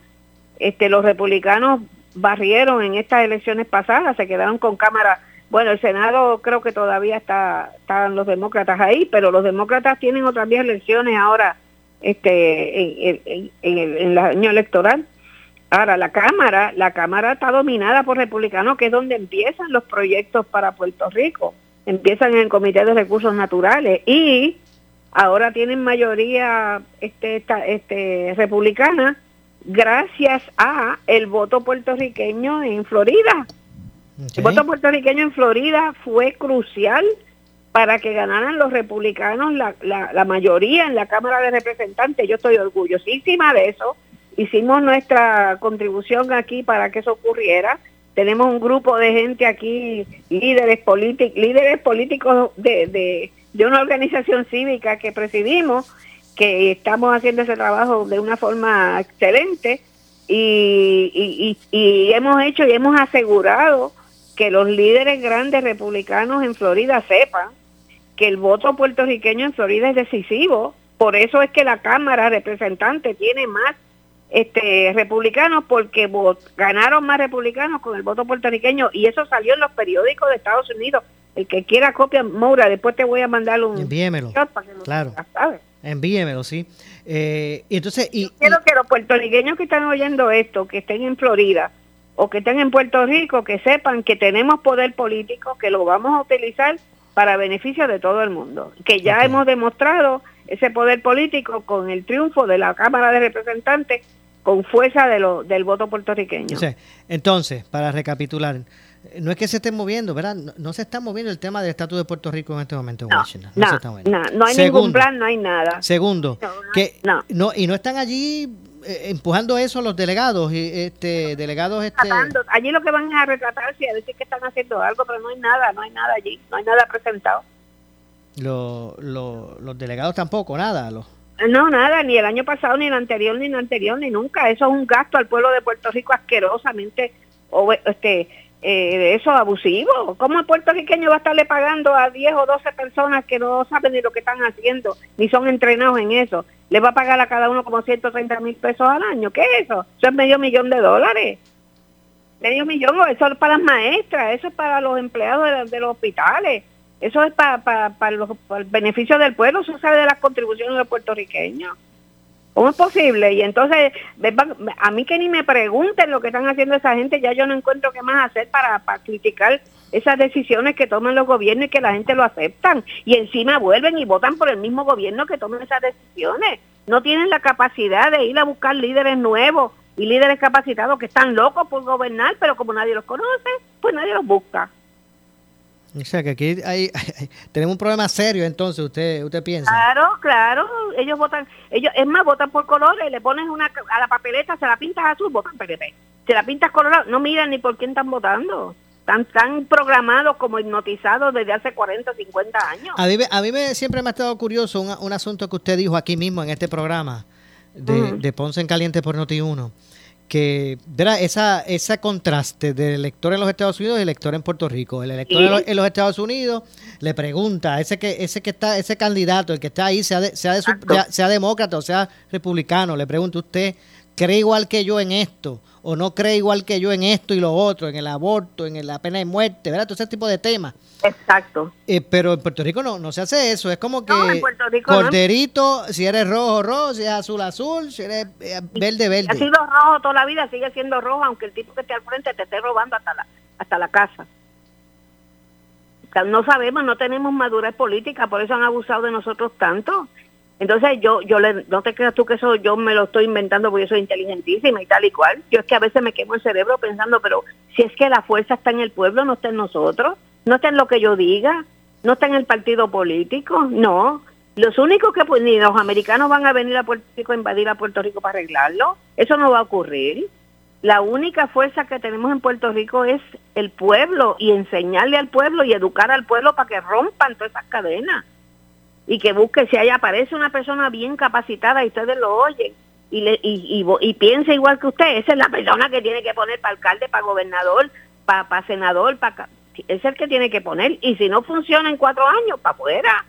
este, los republicanos barrieron en estas elecciones pasadas, se quedaron con cámara. Bueno, el Senado creo que todavía está, están los demócratas ahí, pero los demócratas tienen otras 10 elecciones ahora este, en, el año electoral. Ahora, la Cámara, la Cámara está dominada por republicanos, que es donde empiezan los proyectos para Puerto Rico. Empiezan en el Comité de Recursos Naturales y ahora tienen mayoría este, este, republicana gracias a el voto puertorriqueño en Florida. El voto puertorriqueño en Florida fue crucial para que ganaran los republicanos la, la, mayoría en la Cámara de Representantes. Yo estoy orgullosísima de eso. Hicimos nuestra contribución aquí para que eso ocurriera. Tenemos un grupo de gente aquí, líderes, líderes políticos de, de, de una organización cívica que presidimos, que estamos haciendo ese trabajo de una forma excelente y, y, hemos hecho y hemos asegurado que los líderes grandes republicanos en Florida sepan que el voto puertorriqueño en Florida es decisivo. Por eso es que la Cámara Representante tiene más este republicanos porque ganaron más republicanos con el voto puertorriqueño y eso salió en los periódicos de Estados Unidos. El que quiera copia, Moura, después te voy a mandar un... Envíemelo. claro. Envíemelo, sí. Eh, y entonces, y, quiero que los puertorriqueños que están oyendo esto, que estén en Florida o que estén en Puerto Rico, que sepan que tenemos poder político, que lo vamos a utilizar para beneficio de todo el mundo. Que ya hemos demostrado ese poder político con el triunfo de la Cámara de Representantes con fuerza de lo, del voto puertorriqueño. entonces, para recapitular, no es que se esté moviendo, ¿verdad? No, se está moviendo el tema del estatus de Puerto Rico en este momento en Washington. No, no, hay ningún plan, no hay nada. Segundo, que no. y no están allí eh, empujando eso los delegados y este delegados este allí lo que van a retratarse y a decir que están haciendo algo, pero no hay nada, no hay nada allí, no hay nada presentado. los delegados tampoco, nada, los no, nada, ni el año pasado, ni el anterior, ni el anterior, ni nunca. Eso es un gasto al pueblo de Puerto Rico asquerosamente, o, este, eh, eso abusivo. ¿Cómo el puertorriqueño va a estarle pagando a 10 o 12 personas que no saben ni lo que están haciendo, ni son entrenados en eso? Le va a pagar a cada uno como 130 mil pesos al año. ¿Qué es eso? Eso es medio millón de dólares. Medio millón, eso es para las maestras, eso es para los empleados de, los hospitales, eso es para, para, los, para el beneficio del pueblo, eso sale de las contribuciones de los puertorriqueños. ¿Cómo es posible? Y entonces, a mí que ni me pregunten lo que están haciendo esa gente, ya yo no encuentro qué más hacer para, criticar esas decisiones que toman los gobiernos y que la gente lo aceptan. Y encima vuelven y votan por el mismo gobierno que toman esas decisiones. No tienen la capacidad de ir a buscar líderes nuevos y líderes capacitados que están locos por gobernar, pero como nadie los conoce, pues nadie los busca. O sea que aquí *laughs* hay, tenemos un problema serio entonces, usted usted piensa. Claro, claro, ellos votan, ellos es más, votan por colores, le pones una a la papeleta, se la pintas azul, votan PNP. Se la pintas colorado, no miran ni por quién están votando. Están tan programados como hipnotizados desde hace 40, 50 años. A mí, a mí me, siempre me ha estado curioso un, un asunto que usted dijo aquí mismo en este programa de, de Ponce en Caliente por Noti1 que ¿verdad? Esa, ese contraste del elector en los Estados Unidos y el elector en Puerto Rico. El elector en, los, en, los, Estados Unidos le pregunta, ese que, ese que está, ese candidato, el que está ahí, sea, de, sea, de su, sea demócrata o sea republicano, le pregunta usted, ¿cree igual que yo en esto? ¿O no cree igual que yo en esto y lo otro, en el aborto, en la pena de muerte, ¿verdad? Todo ese tipo de temas. Exacto. Eh, pero en Puerto Rico no, no se hace eso. Es como que no, corderito, no. si eres rojo, rojo, si eres azul, azul, si eres eh, verde, verde. Ha sido rojo toda la vida, sigue siendo rojo, aunque el tipo que esté al frente te esté robando hasta la, hasta la casa. O sea, no sabemos, no tenemos madurez política, por eso han abusado de nosotros tanto. Entonces yo, yo le, no te creas tú que eso yo me lo estoy inventando porque yo soy inteligentísima y tal y cual. Yo es que a veces me quemo el cerebro pensando, pero si es que la fuerza está en el pueblo, no está en nosotros, no está en lo que yo diga, no está en el partido político, no. Los únicos que pues, ni los americanos van a venir a Puerto Rico a invadir a Puerto Rico para arreglarlo, eso no va a ocurrir. La única fuerza que tenemos en Puerto Rico es el pueblo y enseñarle al pueblo y educar al pueblo para que rompan todas esas cadenas y que busque si ahí aparece una persona bien capacitada y ustedes lo oyen y, le, y, y, y piensa igual que usted, esa es la persona que tiene que poner para alcalde, para gobernador, para, para senador, para es el que tiene que poner y si no funciona en cuatro años, para afuera.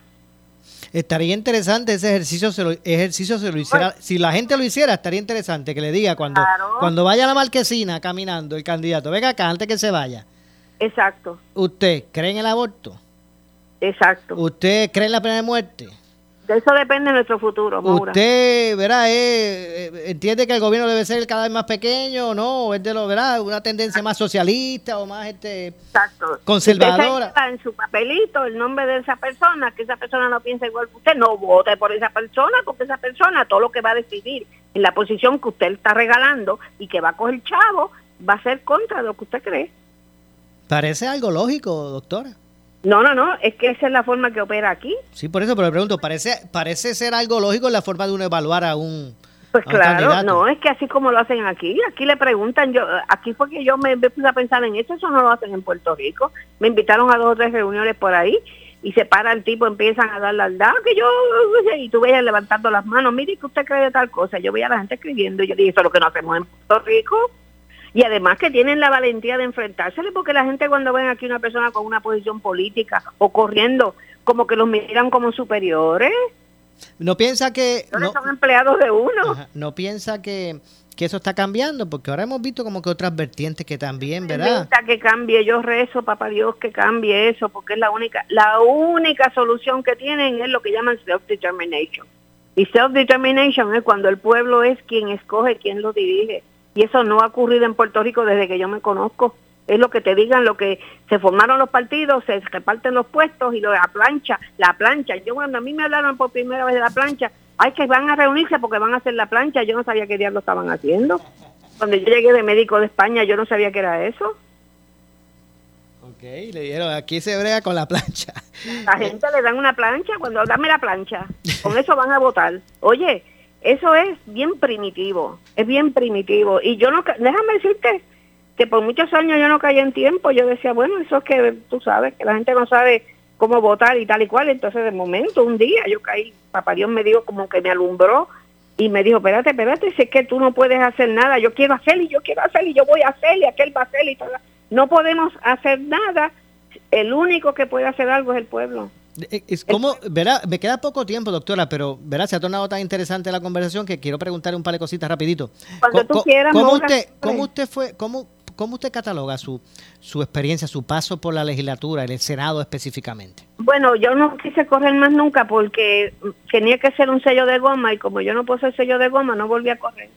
Estaría interesante ese ejercicio, se lo, ejercicio se lo hiciera, bueno, si la gente lo hiciera, estaría interesante que le diga cuando, claro. cuando vaya a la marquesina caminando el candidato, venga acá antes que se vaya. Exacto. ¿Usted cree en el aborto? Exacto. ¿Usted cree en la pena de muerte? De eso depende nuestro futuro, Maura. ¿Usted, verá, eh, entiende que el gobierno debe ser cada vez más pequeño o no? ¿Es de lo, verá, una tendencia más socialista o más este Exacto. conservadora? Usted en su papelito el nombre de esa persona, que esa persona no piensa igual que usted, no vote por esa persona, porque esa persona todo lo que va a decidir en la posición que usted está regalando y que va a coger chavo, va a ser contra lo que usted cree. Parece algo lógico, doctora. No, no, no, es que esa es la forma que opera aquí. Sí, por eso, pero le pregunto, parece parece ser algo lógico la forma de uno evaluar a un Pues a un claro, candidato? no, es que así como lo hacen aquí, aquí le preguntan, yo aquí fue que yo me puse a pensar en esto, eso no lo hacen en Puerto Rico. Me invitaron a dos o tres reuniones por ahí y se para el tipo, empiezan a darle al dado, que yo, y tú veías levantando las manos, mire que usted cree de tal cosa, yo veía a la gente escribiendo y yo dije, eso es lo que no hacemos en Puerto Rico y además que tienen la valentía de enfrentársele porque la gente cuando ven aquí una persona con una posición política o corriendo como que los miran como superiores. No piensa que no, son empleados de uno. Ajá, no piensa que, que eso está cambiando porque ahora hemos visto como que otras vertientes que también verdad que cambie. Yo rezo papá Dios que cambie eso porque es la única la única solución que tienen es lo que llaman self determination y self determination es cuando el pueblo es quien escoge quién lo dirige y eso no ha ocurrido en Puerto Rico desde que yo me conozco. Es lo que te digan, lo que se formaron los partidos, se reparten los puestos y lo de la plancha, la plancha. Yo cuando a mí me hablaron por primera vez de la plancha, ay que van a reunirse porque van a hacer la plancha, yo no sabía qué diablos estaban haciendo. Cuando yo llegué de médico de España, yo no sabía qué era eso. Ok, le dijeron, aquí se brega con la plancha. La gente le dan una plancha, cuando dame la plancha, con eso van a votar. Oye, eso es bien primitivo, es bien primitivo. Y yo no, déjame decirte que por muchos años yo no caí en tiempo, yo decía, bueno, eso es que tú sabes, que la gente no sabe cómo votar y tal y cual. Entonces, de momento, un día yo caí, papá Dios me dijo como que me alumbró y me dijo, espérate, espérate, si es que tú no puedes hacer nada, yo quiero hacer y yo quiero hacer y yo voy a hacer y aquel va a hacer y todo. No podemos hacer nada, el único que puede hacer algo es el pueblo. Es como, verá, me queda poco tiempo, doctora, pero verá, se ha tornado tan interesante la conversación que quiero preguntarle un par de cositas rapidito. Cuando tú quieras, ¿cómo usted, cómo usted fue, cómo, cómo usted cataloga su, su experiencia, su paso por la legislatura, en el Senado específicamente? Bueno, yo no quise correr más nunca porque tenía que ser un sello de goma y como yo no puedo ser sello de goma, no volví a correr.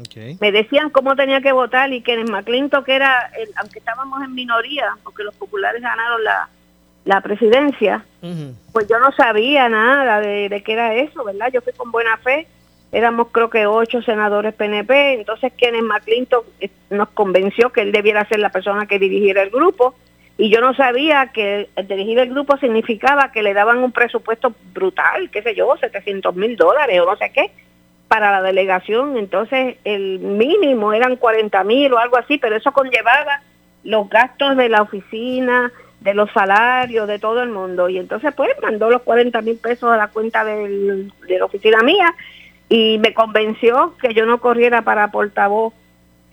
Okay. Me decían cómo tenía que votar y que en McClinton, que era, el, aunque estábamos en minoría, porque los populares ganaron la, la presidencia, uh -huh. pues yo no sabía nada de, de qué era eso, ¿verdad? Yo fui con buena fe, éramos creo que ocho senadores PNP, entonces Kenneth McClinton nos convenció que él debiera ser la persona que dirigiera el grupo, Y yo no sabía que dirigir el grupo significaba que le daban un presupuesto brutal, qué sé yo, 700 mil dólares o no sé qué, para la delegación. Entonces el mínimo eran 40 mil o algo así, pero eso conllevaba los gastos de la oficina, de los salarios, de todo el mundo. Y entonces pues mandó los 40 mil pesos a la cuenta de la oficina mía y me convenció que yo no corriera para portavoz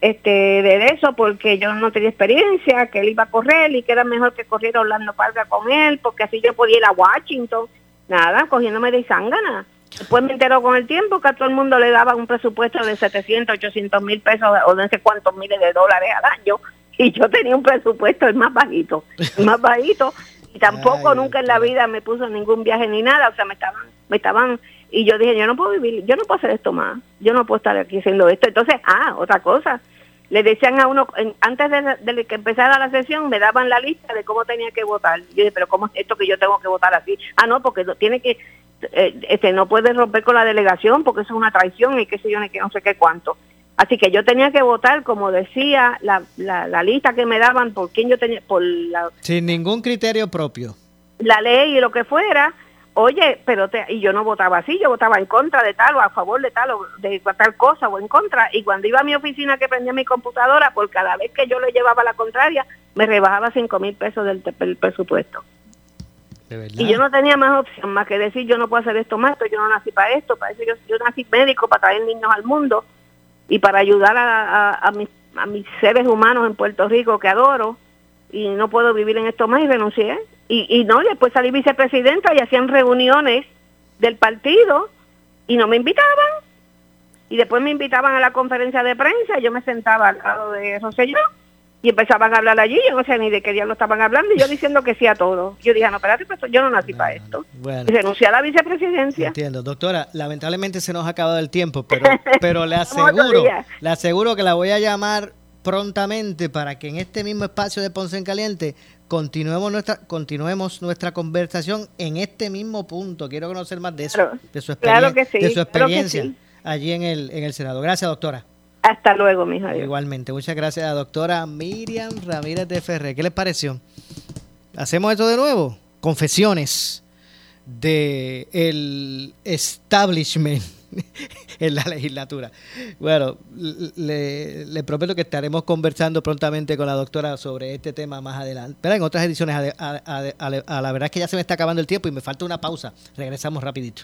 este de eso porque yo no tenía experiencia, que él iba a correr y que era mejor que corriera Orlando Parga con él, porque así yo podía ir a Washington, nada, cogiéndome de zángana. Después me enteró con el tiempo que a todo el mundo le daba un presupuesto de 700, 800 mil pesos o no sé cuántos miles de dólares al año *laughs* y yo tenía un presupuesto el más bajito, el más bajito y tampoco nunca en la vida me puso ningún viaje ni nada, o sea, me estaban, me estaban y yo dije, yo no puedo vivir, yo no puedo hacer esto más, yo no puedo estar aquí haciendo esto. Entonces, ah, otra cosa, le decían a uno, antes de, que empezara la sesión, me daban la lista de cómo tenía que votar. Yo dije, pero ¿cómo es esto que yo tengo que votar así? Ah, no, porque tiene que, eh, este no puede romper con la delegación porque eso es una traición y qué sé yo, que no sé qué cuánto. Así que yo tenía que votar, como decía, la, la, la lista que me daban, por quién yo tenía, por la... Sin ningún criterio propio. La ley y lo que fuera, oye, pero te, y yo no votaba así, yo votaba en contra de tal o a favor de tal o de tal cosa o en contra. Y cuando iba a mi oficina que prendía mi computadora, por cada vez que yo le llevaba la contraria, me rebajaba cinco mil pesos del, presupuesto. y yo no tenía más opción más que decir, yo no puedo hacer esto más, yo no nací para esto, para eso yo, yo nací médico, para traer niños al mundo y para ayudar a, a, mis, seres humanos en Puerto Rico que adoro y no puedo vivir en esto más y renuncié. Y, y no, después salí vicepresidenta y hacían reuniones del partido y no me invitaban. Y después me invitaban a la conferencia de prensa, y yo me sentaba al lado de Rosselló y empezaban a hablar allí, yo no sé ni de qué día lo estaban hablando, y yo diciendo que sí a todo. Yo dije, no, espérate, pues yo no nací para esto. Y renuncié a la vicepresidencia. Entiendo, doctora, lamentablemente se nos ha acabado el tiempo, pero, *laughs* pero le aseguro, le aseguro que la voy a llamar prontamente para que en este mismo espacio de Ponce en Caliente continuemos nuestra continuemos nuestra conversación en este mismo punto. Quiero conocer más de eso, de su, de su experiencia allí en el, en el Senado. Gracias, doctora. Hasta luego, mi hijo. Igualmente. Muchas gracias, doctora Miriam Ramírez de Ferrer. ¿Qué les pareció? ¿Hacemos esto de nuevo? Confesiones de establishment *laughs* en la legislatura. Bueno, le, prometo que estaremos conversando prontamente con la doctora sobre este tema más adelante. Pero en otras ediciones, a, la verdad es que ya se me está acabando el tiempo y me falta una pausa. Regresamos rapidito.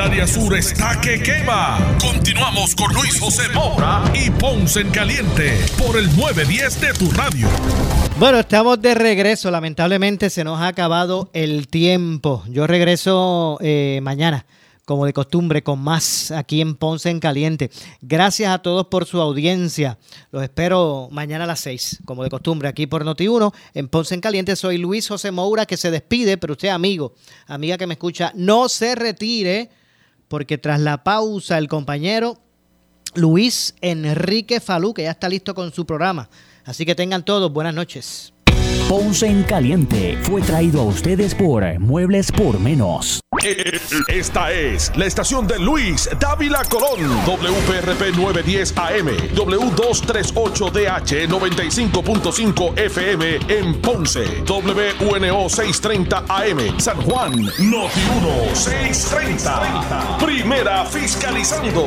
El sur está que quema. Continuamos con Luis José Moura y Ponce en Caliente por el 910 de tu radio. Bueno, estamos de regreso. Lamentablemente se nos ha acabado el tiempo. Yo regreso eh, mañana como de costumbre, con más aquí en Ponce en Caliente. Gracias a todos por su audiencia. Los espero mañana a las 6, como de costumbre, aquí por Noti1, en Ponce en Caliente. Soy Luis José Moura, que se despide, pero usted, amigo, amiga que me escucha, no se retire, porque tras la pausa, el compañero Luis Enrique Falú, que ya está listo con su programa. Así que tengan todos buenas noches. Ponce en Caliente fue traído a ustedes por Muebles por Menos. Esta es la estación de Luis Dávila Colón, WPRP 910 AM, W238DH 95.5 FM en Ponce, WNO 630 AM, San Juan, Noti 1 630. Primera fiscalizando.